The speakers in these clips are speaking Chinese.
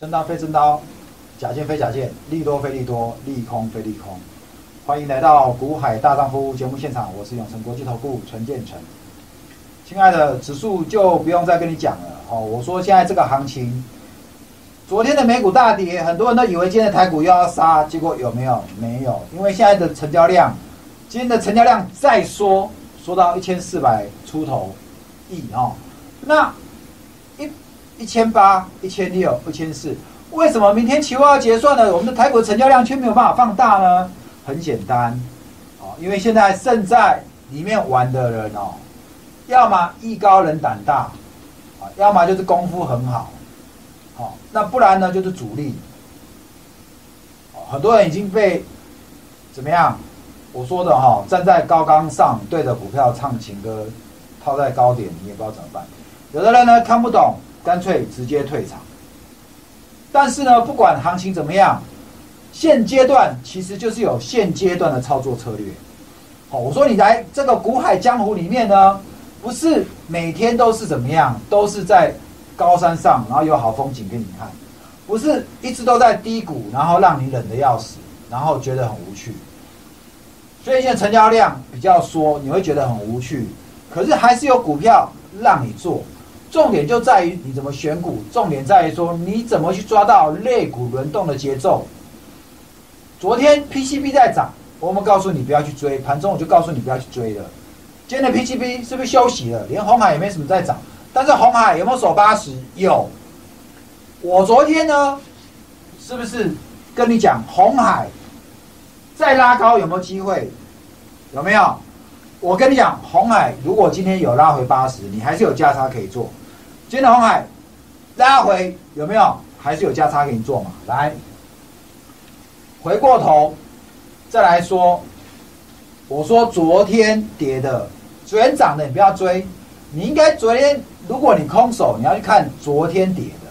真刀非真刀，假剑非假剑，利多非利多，利空非利空。欢迎来到股海大丈夫节目现场，我是永成国际投顾陈建成。亲爱的，指数就不用再跟你讲了哦。我说现在这个行情，昨天的美股大跌，很多人都以为今天的台股又要杀，结果有没有？没有，因为现在的成交量，今天的成交量再缩，缩到一千四百出头亿哦。那一。一千八、一千六、一千四，为什么明天期货要结算呢？我们的台股成交量却没有办法放大呢？很简单，哦，因为现在正在里面玩的人哦，要么艺高人胆大，啊，要么就是功夫很好，好，那不然呢就是主力，哦，很多人已经被怎么样？我说的哈，站在高岗上对着股票唱情歌，套在高点，你也不知道怎么办。有的人呢看不懂。干脆直接退场。但是呢，不管行情怎么样，现阶段其实就是有现阶段的操作策略。好，我说你来这个股海江湖里面呢，不是每天都是怎么样，都是在高山上，然后有好风景给你看，不是一直都在低谷，然后让你冷的要死，然后觉得很无趣。所以现在成交量比较缩，你会觉得很无趣。可是还是有股票让你做。重点就在于你怎么选股，重点在于说你怎么去抓到类股轮动的节奏。昨天 PCB 在涨，我们告诉你不要去追，盘中我就告诉你不要去追了。今天的 PCB 是不是休息了？连红海也没什么在涨，但是红海有没有守八十？有。我昨天呢，是不是跟你讲红海再拉高有没有机会？有没有？我跟你讲，红海如果今天有拉回八十，你还是有价差可以做。今天红海拉回有没有？还是有价差给你做嘛？来，回过头再来说，我说昨天跌的，昨天涨的你不要追，你应该昨天如果你空手，你要去看昨天跌的。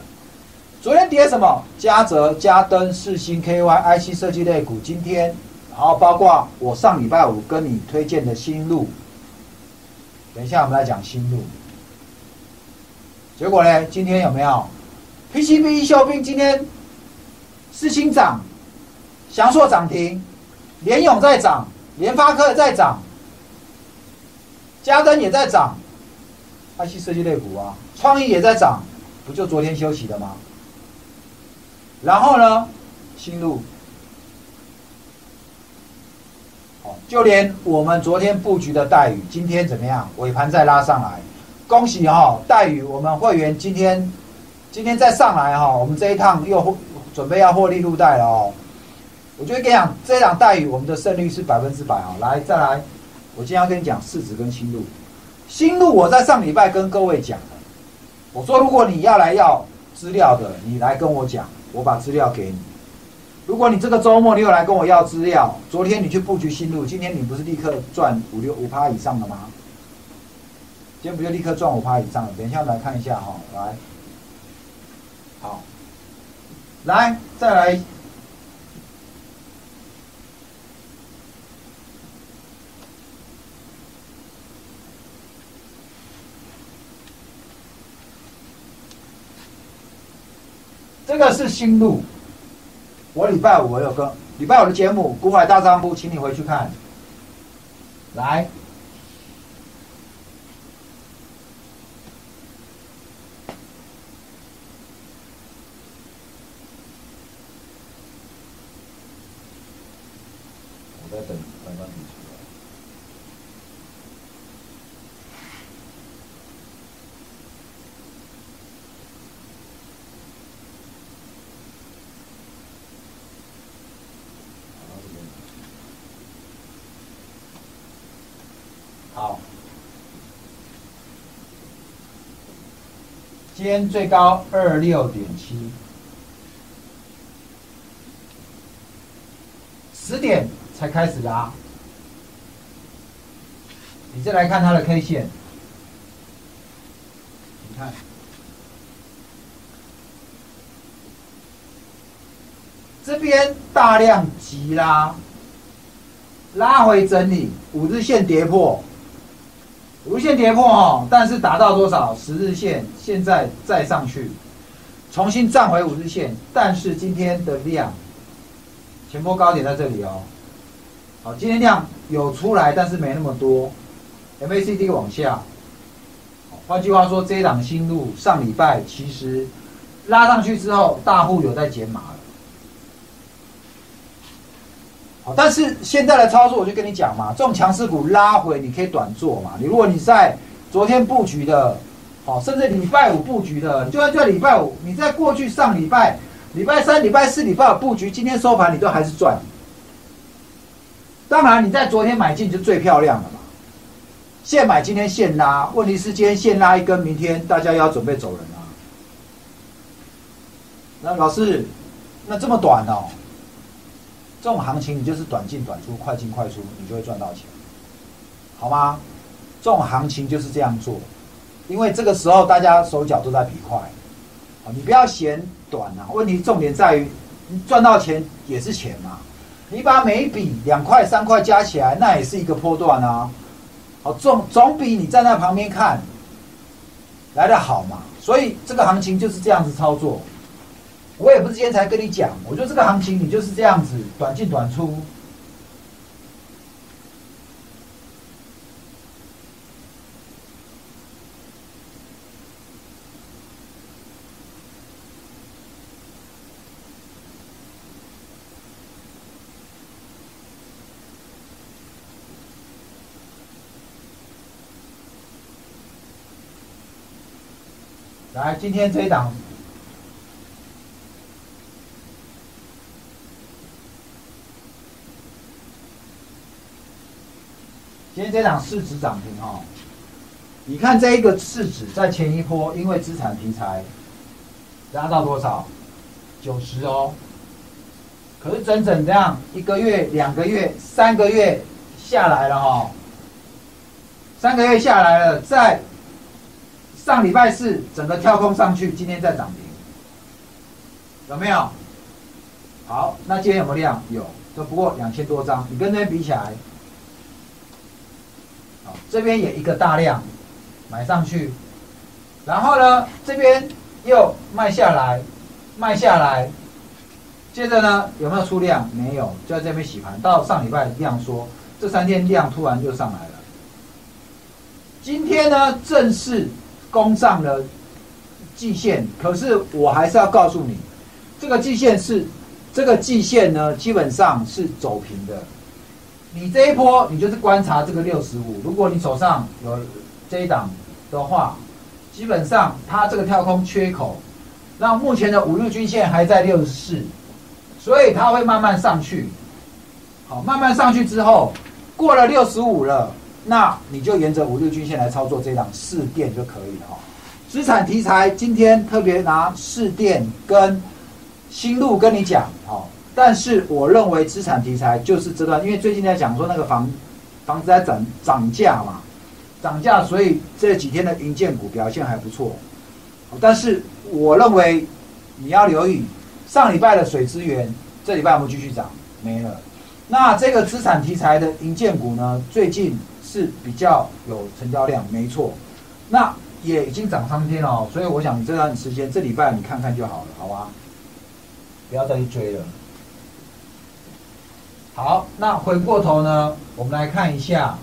昨天跌什么？嘉泽、嘉登、四星、KY、IC 设计类股，今天。然后包括我上礼拜五跟你推荐的新路，等一下我们来讲新路。结果呢，今天有没有？PCB 一秀兵今天四星涨，翔硕涨停，联勇在涨，联发科在涨，嘉登也在涨，IC 设计类股啊，创意也在涨，不就昨天休息的吗？然后呢，新路。就连我们昨天布局的待遇，今天怎么样？尾盘再拉上来，恭喜哈！待遇我们会员今天今天再上来哈，我们这一趟又准备要获利入袋了哦。我就跟你讲，这一档待遇我们的胜率是百分之百啊！来，再来，我今天要跟你讲市值跟新路。新路我在上礼拜跟各位讲了，我说如果你要来要资料的，你来跟我讲，我把资料给你。如果你这个周末你又来跟我要资料，昨天你去布局新路，今天你不是立刻赚五六五趴以上的吗？今天不就立刻赚五趴以上？等一下我们来看一下哈，来，好，来再来，这个是新路。我礼拜五我有个礼拜五的节目《古海大丈夫》，请你回去看。来，我在等刚刚提出来。好，今天最高二六点七，十点才开始拉。你再来看它的 K 线，你看，这边大量急拉，拉回整理，五日线跌破。无限跌破哦，但是达到多少？十日线现在再上去，重新站回五日线，但是今天的量，前波高点在这里哦。好，今天量有出来，但是没那么多，MACD 往下。换句话说，这一档新路上礼拜其实拉上去之后，大户有在减码了。好，但是现在的操作，我就跟你讲嘛，这种强势股拉回，你可以短做嘛。你如果你在昨天布局的，好，甚至礼拜五布局的，就算在礼拜五，你在过去上礼拜、礼拜三、礼拜四、礼拜五布局，今天收盘你都还是赚。当然，你在昨天买进就最漂亮了嘛。现买今天现拉，问题是今天现拉一根，明天大家要准备走人啊。那老师，那这么短哦？这种行情你就是短进短出，快进快出，你就会赚到钱，好吗？这种行情就是这样做，因为这个时候大家手脚都在比快，啊，你不要嫌短啊。问题重点在于，你赚到钱也是钱嘛。你把每一笔两块三块加起来，那也是一个波段啊。好，总总比你站在旁边看来的好嘛。所以这个行情就是这样子操作。我也不是今天才跟你讲，我觉得这个行情你就是这样子，短进短出。今天这一档，今天这档市值涨停哦。你看这一个市值在前一波，因为资产题材拉到多少？九十哦。可是整整这样一个月、两个月、三个月下来了哦，三个月下来了，在。上礼拜四整个跳空上去，今天再涨停，有没有？好，那今天有没有量？有，都不过两千多张，你跟那边比起来，好，这边也一个大量买上去，然后呢，这边又卖下来，卖下来，接着呢，有没有出量？没有，就在这边洗盘。到上礼拜量说，这三天量突然就上来了，今天呢，正式。攻上了季线，可是我还是要告诉你，这个季线是这个季线呢，基本上是走平的。你这一波，你就是观察这个六十五。如果你手上有这一档的话，基本上它这个跳空缺口，那目前的五日均线还在六十四，所以它会慢慢上去。好，慢慢上去之后，过了六十五了。那你就沿着五日均线来操作这档市电就可以了哈。资产题材今天特别拿市电跟新路跟你讲哈，但是我认为资产题材就是这段，因为最近在讲说那个房房子在涨涨价嘛，涨价，所以这几天的银建股表现还不错。但是我认为你要留意上礼拜的水资源，这礼拜我们继续涨没了。那这个资产题材的银建股呢，最近。是比较有成交量，没错，那也已经涨三天了，所以我想这段时间这礼拜你看看就好了，好吧？不要再去追了。好，那回过头呢，我们来看一下，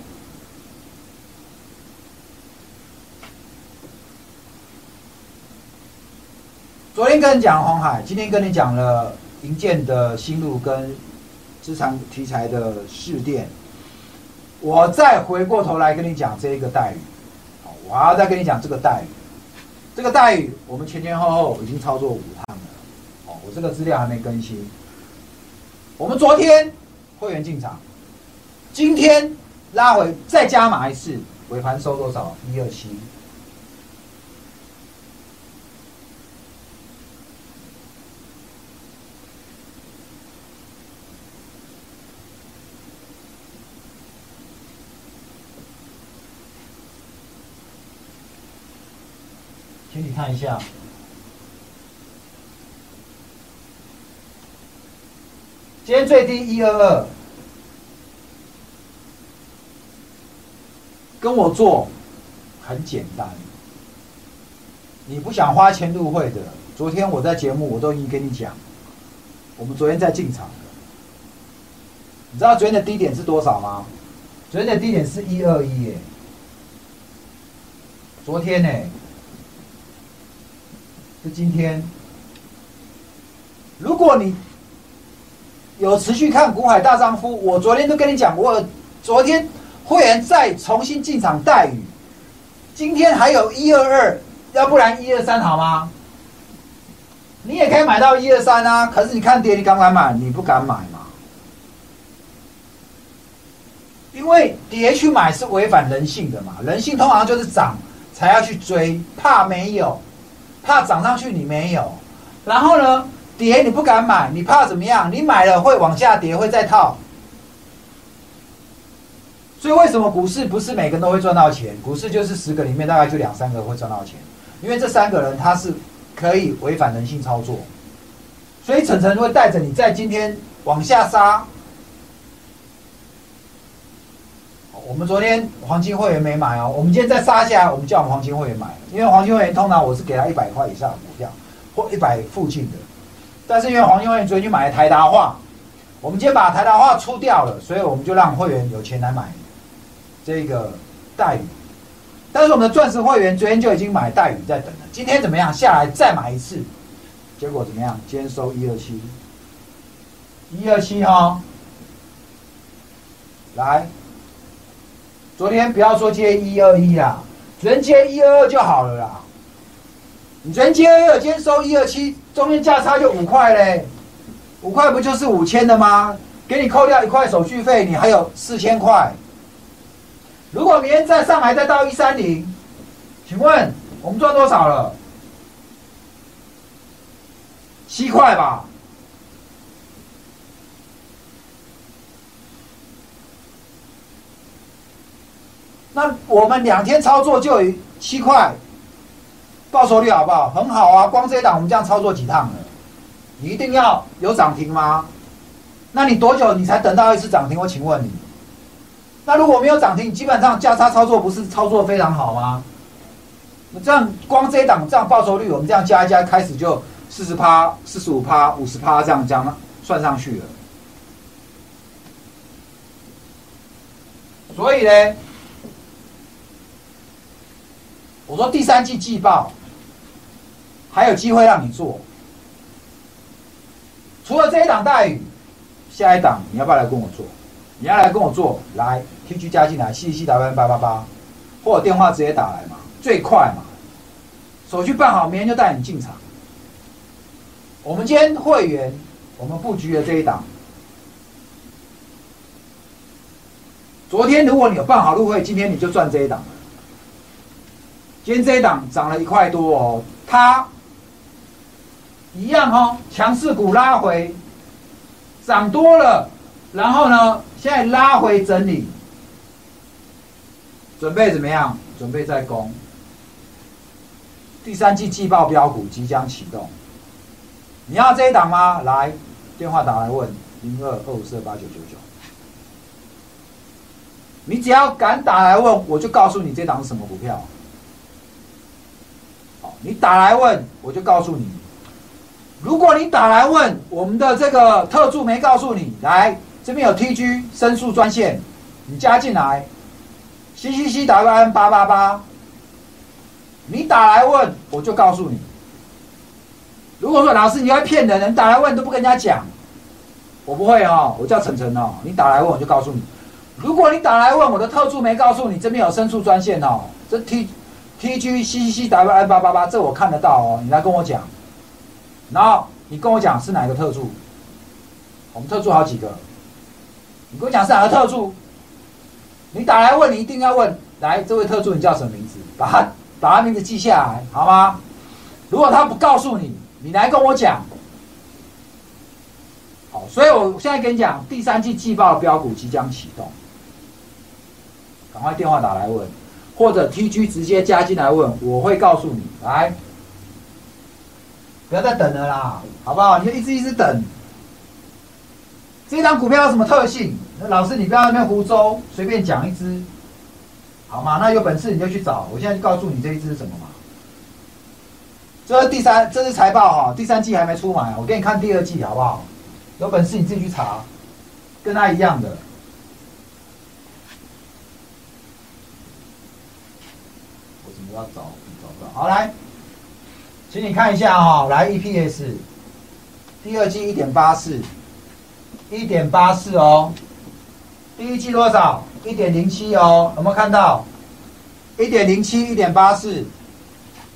昨天跟你讲红海，今天跟你讲了银建的新路跟资产题材的试电。我再回过头来跟你讲这一个待遇，我要再跟你讲这个待遇，这个待遇我们前前后后已经操作五趟了，哦，我这个资料还没更新。我们昨天会员进场，今天拉回再加码一次，尾盘收多少？一二七。请你看一下，今天最低一二二，跟我做很简单。你不想花钱入会的，昨天我在节目我都已经跟你讲，我们昨天在进场你知道昨天的低点是多少吗？昨天的低点是一二一耶。昨天呢？是今天。如果你有持续看《股海大丈夫》，我昨天都跟你讲，我昨天会员再重新进场待遇，今天还有一二二，要不然一二三好吗？你也可以买到一二三啊，可是你看跌，你敢不敢买？你不敢买嘛？因为跌去买是违反人性的嘛，人性通常就是涨才要去追，怕没有，怕涨上去你没有，然后呢？跌你不敢买，你怕怎么样？你买了会往下跌，会再套。所以为什么股市不是每个人都会赚到钱？股市就是十个里面大概就两三个会赚到钱，因为这三个人他是可以违反人性操作。所以晨晨会带着你在今天往下杀。我们昨天黄金会员没买哦，我们今天再杀下来，我们叫我们黄金会员买，因为黄金会员通常我是给他一百块以上的股票，或一百附近的。但是因为黄金会员昨天去买了台达化，我们今天把台达化出掉了，所以我们就让会员有钱来买这个待遇。但是我们的钻石会员昨天就已经买待遇在等了，今天怎么样？下来再买一次，结果怎么样？今天收一二七，一二七哈，来，昨天不要说接一二一啦，昨天接一二二就好了啦。你昨天接二，今天收一二七，中间价差就五块嘞，五块不就是五千的吗？给你扣掉一块手续费，你还有四千块。如果明天再上来再到一三零，请问我们赚多少了？七块吧。那我们两天操作就有七块。报酬率好不好？很好啊！光这一档我们这样操作几趟了？你一定要有涨停吗？那你多久你才等到一次涨停？我请问你，那如果没有涨停，基本上价差操作不是操作非常好吗？那这样光这一档这样报酬率，我们这样加一加，开始就四十趴、四十五趴、五十趴这样将算上去了。所以呢，我说第三季季报。还有机会让你做，除了这一档待遇，下一档你要不要来跟我做？你要来跟我做，来 T G 加进来，C C W 八八八，或者电话直接打来嘛，最快嘛，手续办好，明天就带你进场。我们今天会员，我们布局的这一档，昨天如果你有办好入会，今天你就赚这一档了。今天这一档涨了一块多哦，它。一样哦，强势股拉回，涨多了，然后呢，现在拉回整理，准备怎么样？准备再攻。第三季季报标股即将启动，你要这一档吗？来，电话打来问零二二五四八九九九，你只要敢打来问，我就告诉你这档是什么股票。你打来问，我就告诉你。如果你打来问我们的这个特助没告诉你，来这边有 TG 申诉专线，你加进来，C C C W N 八八八，你打来问我就告诉你。如果说老师你要骗人，你打来问都不跟人家讲，我不会哦，我叫晨晨哦，你打来问我就告诉你。如果你打来问我的特助没告诉你，这边有申诉专线哦，这 T T G C C C W N 八八八，这我看得到哦，你来跟我讲。然后你跟我讲是哪个特助？我们特助好几个，你跟我讲是哪个特助？你打来问，你一定要问，来这位特助你叫什么名字？把他把他名字记下来，好吗？如果他不告诉你，你来跟我讲。好，所以我现在跟你讲，第三季季报的标股即将启动，赶快电话打来问，或者 T G 直接加进来问，我会告诉你。来。不要再等了啦，好不好？你就一直一直等。这张股票有什么特性？那老师，你不要那边胡诌，随便讲一只，好吗？那有本事你就去找。我现在就告诉你这一只是什么嘛？这是第三，这是财报哈，第三季还没出来，我给你看第二季好不好？有本事你自己去查，跟他一样的。我怎么要找找不到？好来，请你看一下哈，来 EPS，第二季一点八四，一点八四哦，第一季多少？一点零七哦，有没有看到？一点零七，一点八四。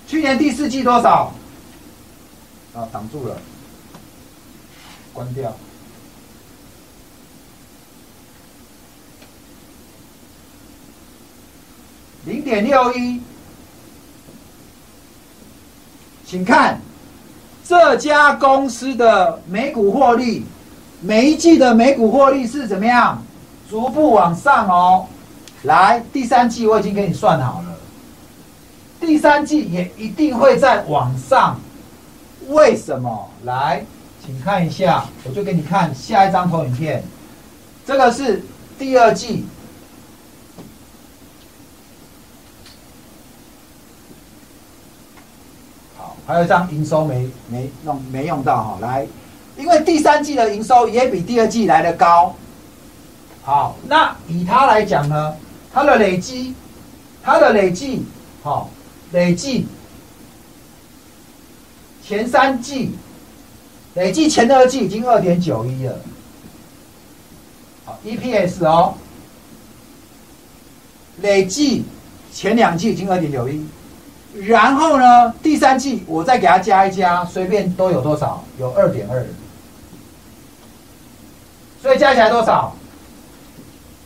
去年第四季多少？啊，挡住了，关掉。零点六一，请看这家公司的每股获利，每一季的每股获利是怎么样？逐步往上哦。来，第三季我已经给你算好了。第三季也一定会在往上，为什么？来，请看一下，我就给你看下一张投影片。这个是第二季，还有一张营收没没弄没用到哈。来，因为第三季的营收也比第二季来的高。好，那以它来讲呢，它的累积，它的累计，好。累计前三季，累计前二季已经二点九一了。好，EPS 哦，累计前两季已经二点九一，然后呢，第三季我再给它加一加，随便都有多少？有二点二，所以加起来多少？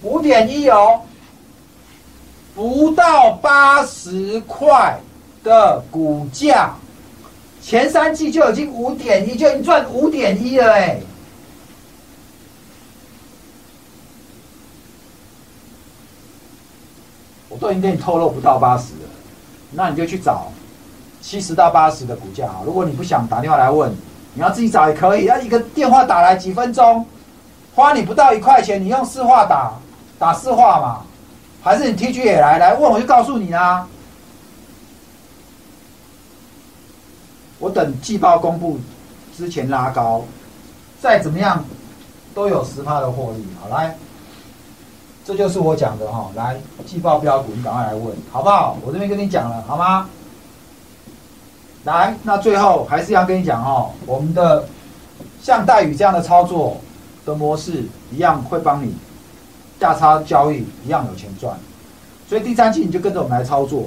五点一哦。不到八十块的股价，前三季就已经五点一，就已经赚五点一了哎！我都已经给你透露不到八十了，那你就去找七十到八十的股价啊！如果你不想打电话来问，你要自己找也可以，要一个电话打来几分钟，花你不到一块钱，你用市话打打市话嘛。还是你 T G 也来来问我就告诉你啦。我等季报公布之前拉高，再怎么样都有十趴的获利。好来，这就是我讲的哈。来季报标股，你赶快来问好不好？我这边跟你讲了好吗？来，那最后还是要跟你讲哦，我们的像戴宇这样的操作的模式一样会帮你。价差交易一样有钱赚，所以第三季你就跟着我们来操作。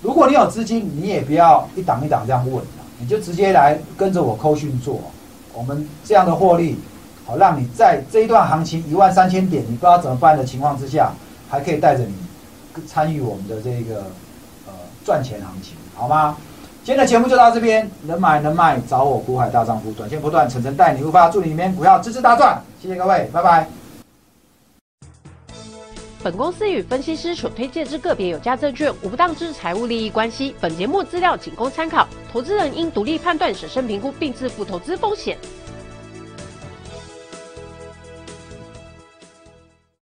如果你有资金，你也不要一档一档这样问，你就直接来跟着我扣讯做。我们这样的获利，好让你在这一段行情一万三千点你不知道怎么办的情况之下，还可以带着你参与我们的这个呃赚钱行情，好吗？今天的节目就到这边，能买能卖找我股海大丈夫，短线不断，层层带你入发，祝你里面股票支持大赚，谢谢各位，拜拜。本公司与分析师所推荐之个别有价证券无不当之财务利益关系。本节目资料仅供参考，投资人应独立判断、审慎评估并自负投资风险。